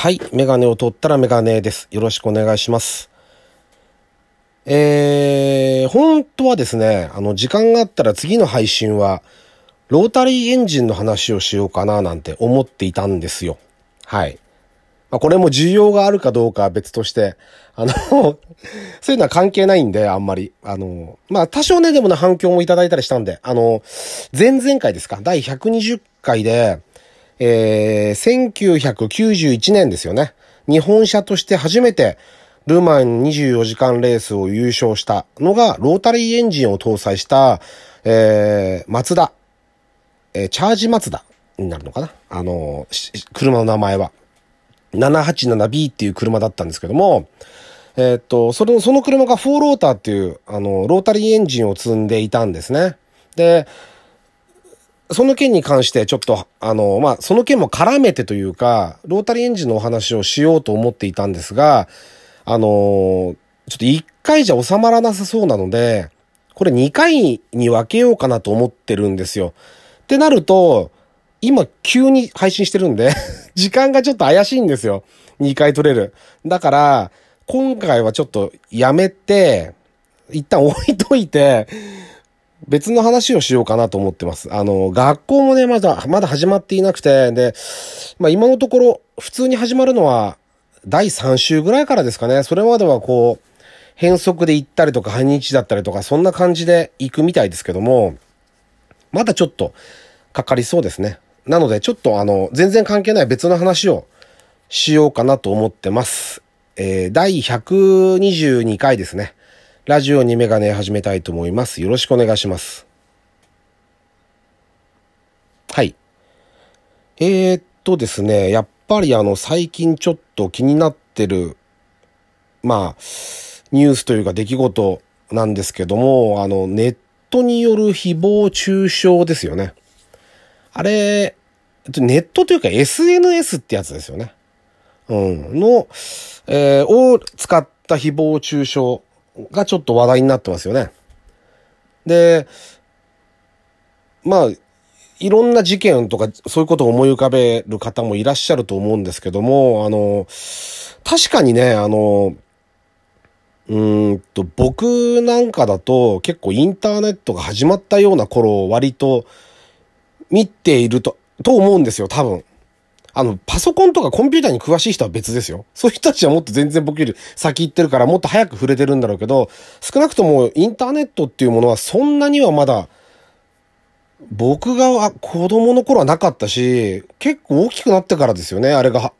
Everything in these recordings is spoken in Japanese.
はい。メガネを取ったらメガネです。よろしくお願いします。えー、本当はですね、あの、時間があったら次の配信は、ロータリーエンジンの話をしようかななんて思っていたんですよ。はい。まあ、これも需要があるかどうかは別として、あの、そういうのは関係ないんで、あんまり。あの、まあ、多少ね、でもね、反響もいただいたりしたんで、あの、前々回ですか、第120回で、えー、1991年ですよね。日本車として初めて、ルマン24時間レースを優勝したのが、ロータリーエンジンを搭載した、えー、マツダ、えー、チャージマツダになるのかな？あの、車の名前は。787B っていう車だったんですけども、えー、っと、その、その車がフォーローターっていう、あの、ロータリーエンジンを積んでいたんですね。で、その件に関してちょっと、あの、まあ、その件も絡めてというか、ロータリーエンジンのお話をしようと思っていたんですが、あの、ちょっと1回じゃ収まらなさそうなので、これ2回に分けようかなと思ってるんですよ。ってなると、今急に配信してるんで 時間がちょっと怪しいんですよ。2回撮れる。だから、今回はちょっとやめて、一旦置いといて、別の話をしようかなと思ってます。あの、学校もね、まだ、まだ始まっていなくて、で、まあ今のところ、普通に始まるのは、第3週ぐらいからですかね。それまではこう、変則で行ったりとか、半日だったりとか、そんな感じで行くみたいですけども、まだちょっと、かかりそうですね。なので、ちょっとあの、全然関係ない別の話をしようかなと思ってます。えー、第122回ですね。ラジオにメガネ始めたいと思います。よろしくお願いします。はい。えー、っとですね、やっぱりあの、最近ちょっと気になってる、まあ、ニュースというか出来事なんですけども、あの、ネットによる誹謗中傷ですよね。あれ、ネットというか SNS ってやつですよね。うん。の、えー、を使った誹謗中傷がちょっと話題になってますよね。で、まあ、いろんな事件とかそういうことを思い浮かべる方もいらっしゃると思うんですけども、あの、確かにね、あの、うんと、僕なんかだと結構インターネットが始まったような頃を割と見ていると、と思うんですよ、多分。あの、パソコンとかコンピューターに詳しい人は別ですよ。そういう人たちはもっと全然僕より先行ってるからもっと早く触れてるんだろうけど、少なくともインターネットっていうものはそんなにはまだ、僕が子供の頃はなかったし、結構大きくなってからですよね、あれが。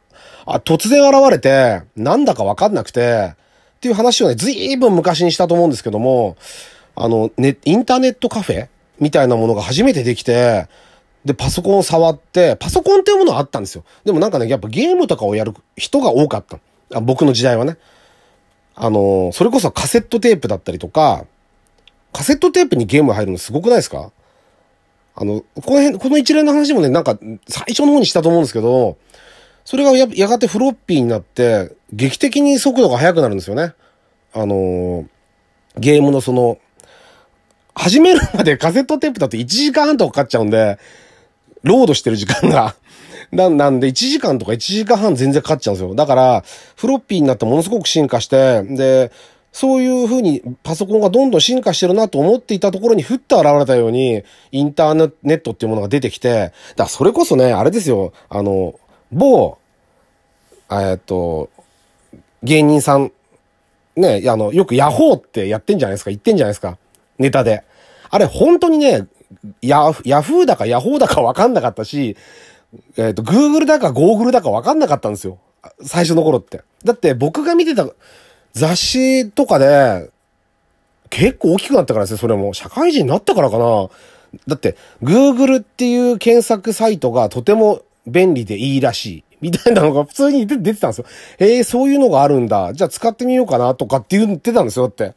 あ、突然現れて、なんだかわかんなくて、っていう話をね、ずいぶん昔にしたと思うんですけども、あの、ね、インターネットカフェみたいなものが初めてできて、で、パソコンを触って、パソコンっていうものはあったんですよ。でもなんかね、やっぱゲームとかをやる人が多かった。あ僕の時代はね。あの、それこそカセットテープだったりとか、カセットテープにゲーム入るのすごくないですか？あの、この辺、この一連の話もね、なんか最初の方にしたと思うんですけど、それがややがてフロッピーになって、劇的に速度が速くなるんですよね。あの、ゲームのその、始めるまでカセットテープだと1時間半とかかかっちゃうんで、ロードしてる時間が。ななんで、1時間とか1時間半全然かかっちゃうんですよ。だから、フロッピーになってものすごく進化して、で、そういう風にパソコンがどんどん進化してるなと思っていたところにふっと現れたように、インターネットっていうものが出てきて、だからそれこそね、あれですよ、あの、某、えっと、芸人さん、ね、あの、よくヤホーってやってんじゃないですか、言ってんじゃないですか。ネタで。あれ、本当にね、ヤヤフーだかヤホーだか分かんなかったし、えっ、と、グーグルだかゴーグルだか分かんなかったんですよ。最初の頃って。だって僕が見てた雑誌とかで、結構大きくなったからですね、それも。社会人になったからかな。だって、Google っていう検索サイトがとても便利でいいらしい。みたいなのが普通に出てたんですよ。ええー、そういうのがあるんだ。じゃあ使ってみようかなとかって言ってたんですよ、だって。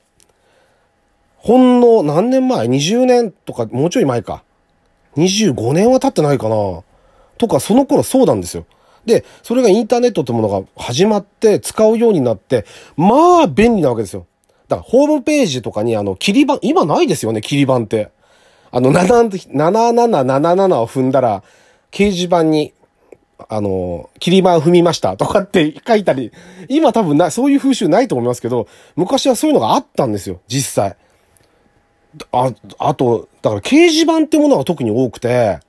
ほんの何年前 ?20 年とか、もうちょい前か。25年は経ってないかな。とか、その頃そうなんですよ。で、それがインターネットってものが始まって使うようになって、まあ便利なわけですよ。だからホームページとかにあの、切り板、今ないですよね、切り板って。あの、7777を踏んだら、掲示板に、あの、切り板踏みましたとかって書いたり、今多分な、そういう風習ないと思いますけど、昔はそういうのがあったんですよ、実際。あ、あと、だから掲示板ってものが特に多くて、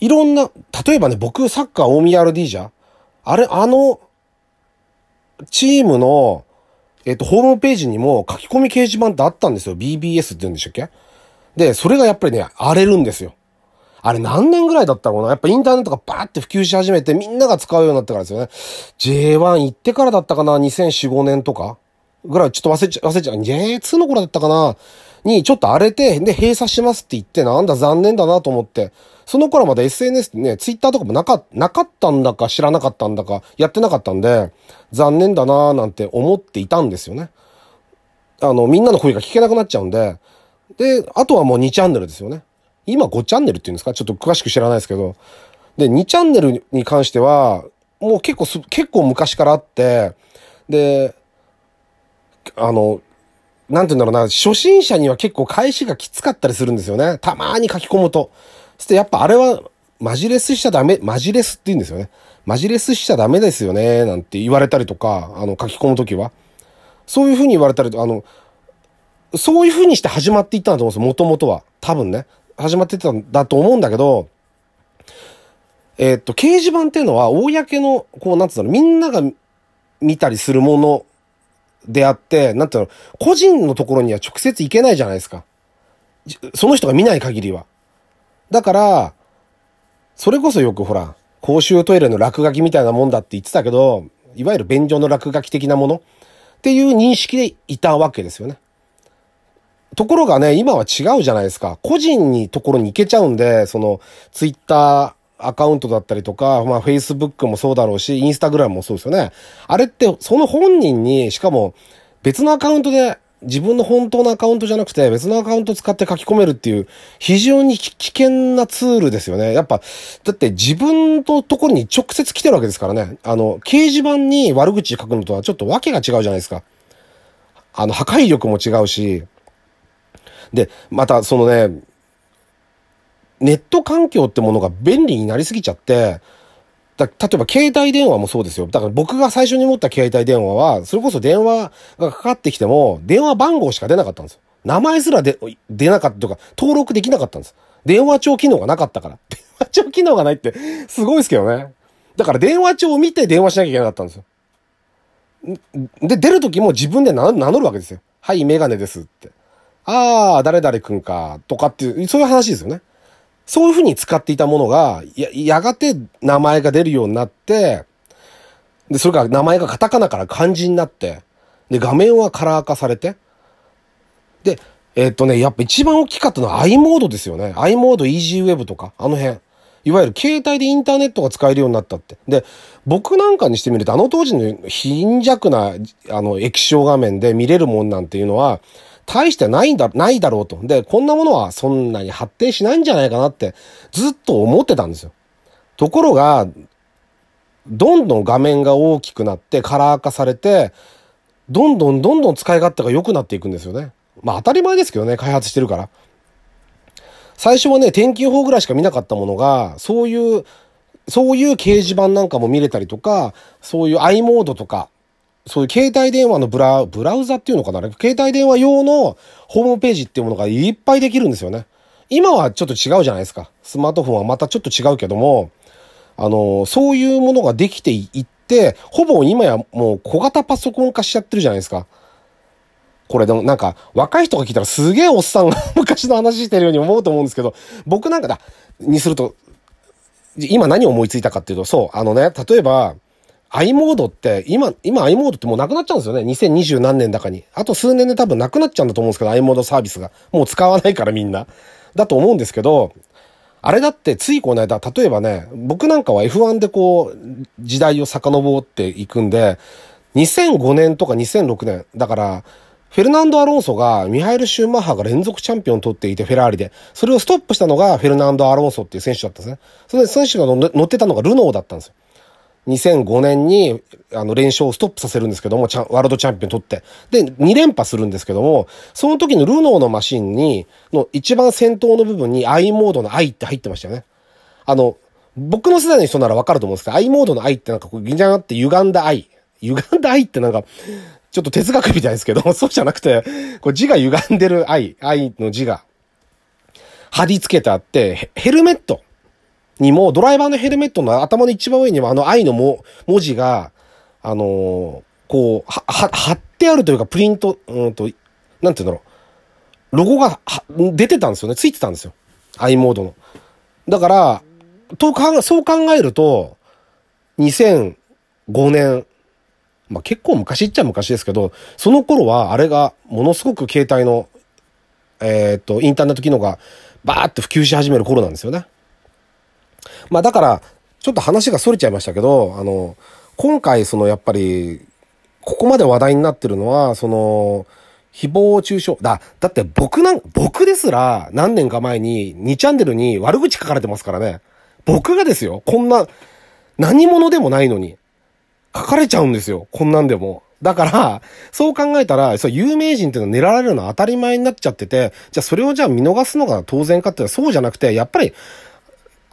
いろんな、例えばね、僕サッカー大宮 RD じゃあれ、あの、チームの、えっと、ホームページにも書き込み掲示板ってあったんですよ。BBS って言うんでしたっけ？で、それがやっぱりね、荒れるんですよ。あれ何年ぐらいだったのかな？やっぱインターネットがバーって普及し始めてみんなが使うようになってからですよね。J1 行ってからだったかな ?2004、5年とかぐらいちょっと忘れちゃ、忘れちゃう。J2 の頃だったかなにちょっと荒れて、で、閉鎖しますって言って、なんだ残念だなと思って、その頃まだ SNS ってね、ツイッターとかもなか、なかったんだか知らなかったんだか、やってなかったんで、残念だなーなんて思っていたんですよね。あの、みんなの声が聞けなくなっちゃうんで、で、あとはもう2チャンネルですよね。今5チャンネルっていうんですか？ちょっと詳しく知らないですけど。で、2チャンネルに関しては、もう結構す、結構昔からあって、で、あの、なんて言うんだろうな、初心者には結構返しがきつかったりするんですよね。たまーに書き込むと。そしてやっぱあれは、マジレスしちゃダメ、マジレスって言うんですよね。マジレスしちゃダメですよね、なんて言われたりとか、あの、書き込むときは。そういうふうに言われたりと、あの、そういうふうにして始まっていったんだと思うんですよ、もともとは。多分ね。始まってたんだと思うんだけど、えー、っと、掲示板っていうのは、公の、こう、なんつうの、みんなが見たりするものであって、なんていうの、個人のところには直接行けないじゃないですか。その人が見ない限りは。だから、それこそよくほら、公衆トイレの落書きみたいなもんだって言ってたけど、いわゆる便所の落書き的なものっていう認識でいたわけですよね。ところがね、今は違うじゃないですか。個人にところに行けちゃうんで、その、ツイッターアカウントだったりとか、まあ、フェイスブックもそうだろうし、インスタグラムもそうですよね。あれって、その本人に、しかも、別のアカウントで、自分の本当のアカウントじゃなくて、別のアカウント使って書き込めるっていう、非常に危険なツールですよね。やっぱ、だって自分のところに直接来てるわけですからね。あの、掲示板に悪口書くのとはちょっと訳が違うじゃないですか。あの、破壊力も違うし、で、またそのね、ネット環境ってものが便利になりすぎちゃって、だ例えば携帯電話もそうですよ。だから僕が最初に持った携帯電話は、それこそ電話がかかってきても、電話番号しか出なかったんですよ。名前すら出、出なかったとか、登録できなかったんです。電話帳機能がなかったから。電話帳機能がないって、すごいですけどね。だから電話帳を見て電話しなきゃいけなかったんですよ。で、出るときも自分で名乗るわけですよ。はい、メガネですって。ああ、誰々くんか、とかっていう、そういう話ですよね。そういうふうに使っていたものが、や、やがて名前が出るようになって、で、それから名前がカタカナから漢字になって、で、画面はカラー化されて、で、えー、っとね、やっぱ一番大きかったのは i モードですよね。i モード、EasyWeb とか、あの辺。いわゆる携帯でインターネットが使えるようになったって。で、僕なんかにしてみると、あの当時の貧弱な、あの、液晶画面で見れるもんなんていうのは、大してないんだ、ないだろうと。で、こんなものはそんなに発展しないんじゃないかなってずっと思ってたんですよ。ところが、どんどん画面が大きくなってカラー化されて、どんどんどんどん使い勝手が良くなっていくんですよね。まあ当たり前ですけどね、開発してるから。最初はね、天気予報ぐらいしか見なかったものが、そういう、そういう掲示板なんかも見れたりとか、そういう i モードとか、そういう携帯電話のブラ、ブラウザっていうのかな？携帯電話用のホームページっていうものがいっぱいできるんですよね。今はちょっと違うじゃないですか。スマートフォンはまたちょっと違うけども、あの、そういうものができていって、ほぼ今やもう小型パソコン化しちゃってるじゃないですか。これでもなんか若い人が聞いたらすげえおっさんが昔の話してるように思うと思うんですけど、僕なんかだ、にすると、今何を思いついたかっていうと、そう、あのね、例えば、i モードって、今、今 i モードってもうなくなっちゃうんですよね。2020何年だかに。あと数年で多分なくなっちゃうんだと思うんですけど、i モードサービスが。もう使わないからみんな。だと思うんですけど、あれだってついこの間、例えばね、僕なんかは F1 でこう、時代を遡っていくんで、2005年とか2006年、だから、フェルナンド・アロンソが、ミハイル・シューマッハが連続チャンピオンを取っていて、フェラーリで。それをストップしたのがフェルナンド・アロンソっていう選手だったんですね。その選手が乗ってたのがルノーだったんですよ。2005年に、あの、連勝をストップさせるんですけども、ワールドチャンピオン取って。で、2連覇するんですけども、その時のルノーのマシンに、の一番先頭の部分に i モードの i って入ってましたよね。あの、僕の世代の人ならわかると思うんですけど、愛モードの愛ってなんかこう、ギンジャンって歪んだ愛。歪んだ愛ってなんか、ちょっと哲学みたいですけど、そうじゃなくて、こう字が歪んでる愛、愛の字が、貼り付けてあって、ヘルメットにも、ドライバーのヘルメットの頭の一番上にもあの愛のも文字が、あのー、こう、は、は、貼ってあるというか、プリント、うんと、なんて言うんだろう。ロゴが、は出てたんですよね。ついてたんですよ。i モードの。だから、とか、そう考えると、2005年、まあ、結構昔っちゃ昔ですけど、その頃はあれがものすごく携帯の、えー、っと、インターネット機能がバーって普及し始める頃なんですよね。まあだから、ちょっと話が逸れちゃいましたけど、あの、今回そのやっぱり、ここまで話題になってるのは、その、誹謗中傷。だ、だって僕なん、僕ですら何年か前に2チャンネルに悪口書かれてますからね。僕がですよ、こんな、何者でもないのに、書かれちゃうんですよ。こんなんでも。だから、そう考えたら、そう、有名人っていうのは狙われるのは当たり前になっちゃってて、じゃあそれをじゃあ見逃すのが当然かってそうじゃなくて、やっぱり、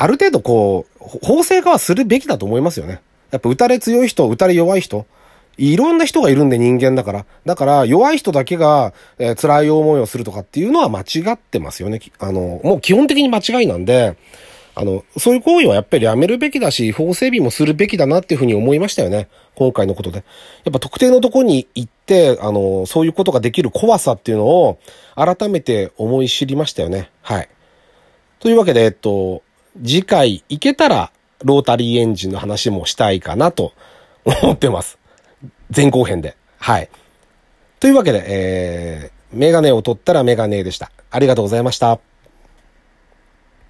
ある程度こう、法制化はするべきだと思いますよね。やっぱ打たれ強い人、打たれ弱い人。いろんな人がいるんで人間だから。だから弱い人だけが、えー、辛い思いをするとかっていうのは間違ってますよね。あの、もう基本的に間違いなんで、あの、そういう行為はやっぱりやめるべきだし、法整備もするべきだなっていうふうに思いましたよね。今回のことで。やっぱ特定のとこに行って、あの、そういうことができる怖さっていうのを改めて思い知りましたよね。はい。というわけで、えっと、次回行けたら、ロータリーエンジンの話もしたいかなと思ってます。前後編で。はい。というわけで、えー、メガネを取ったらメガネでした。ありがとうございました。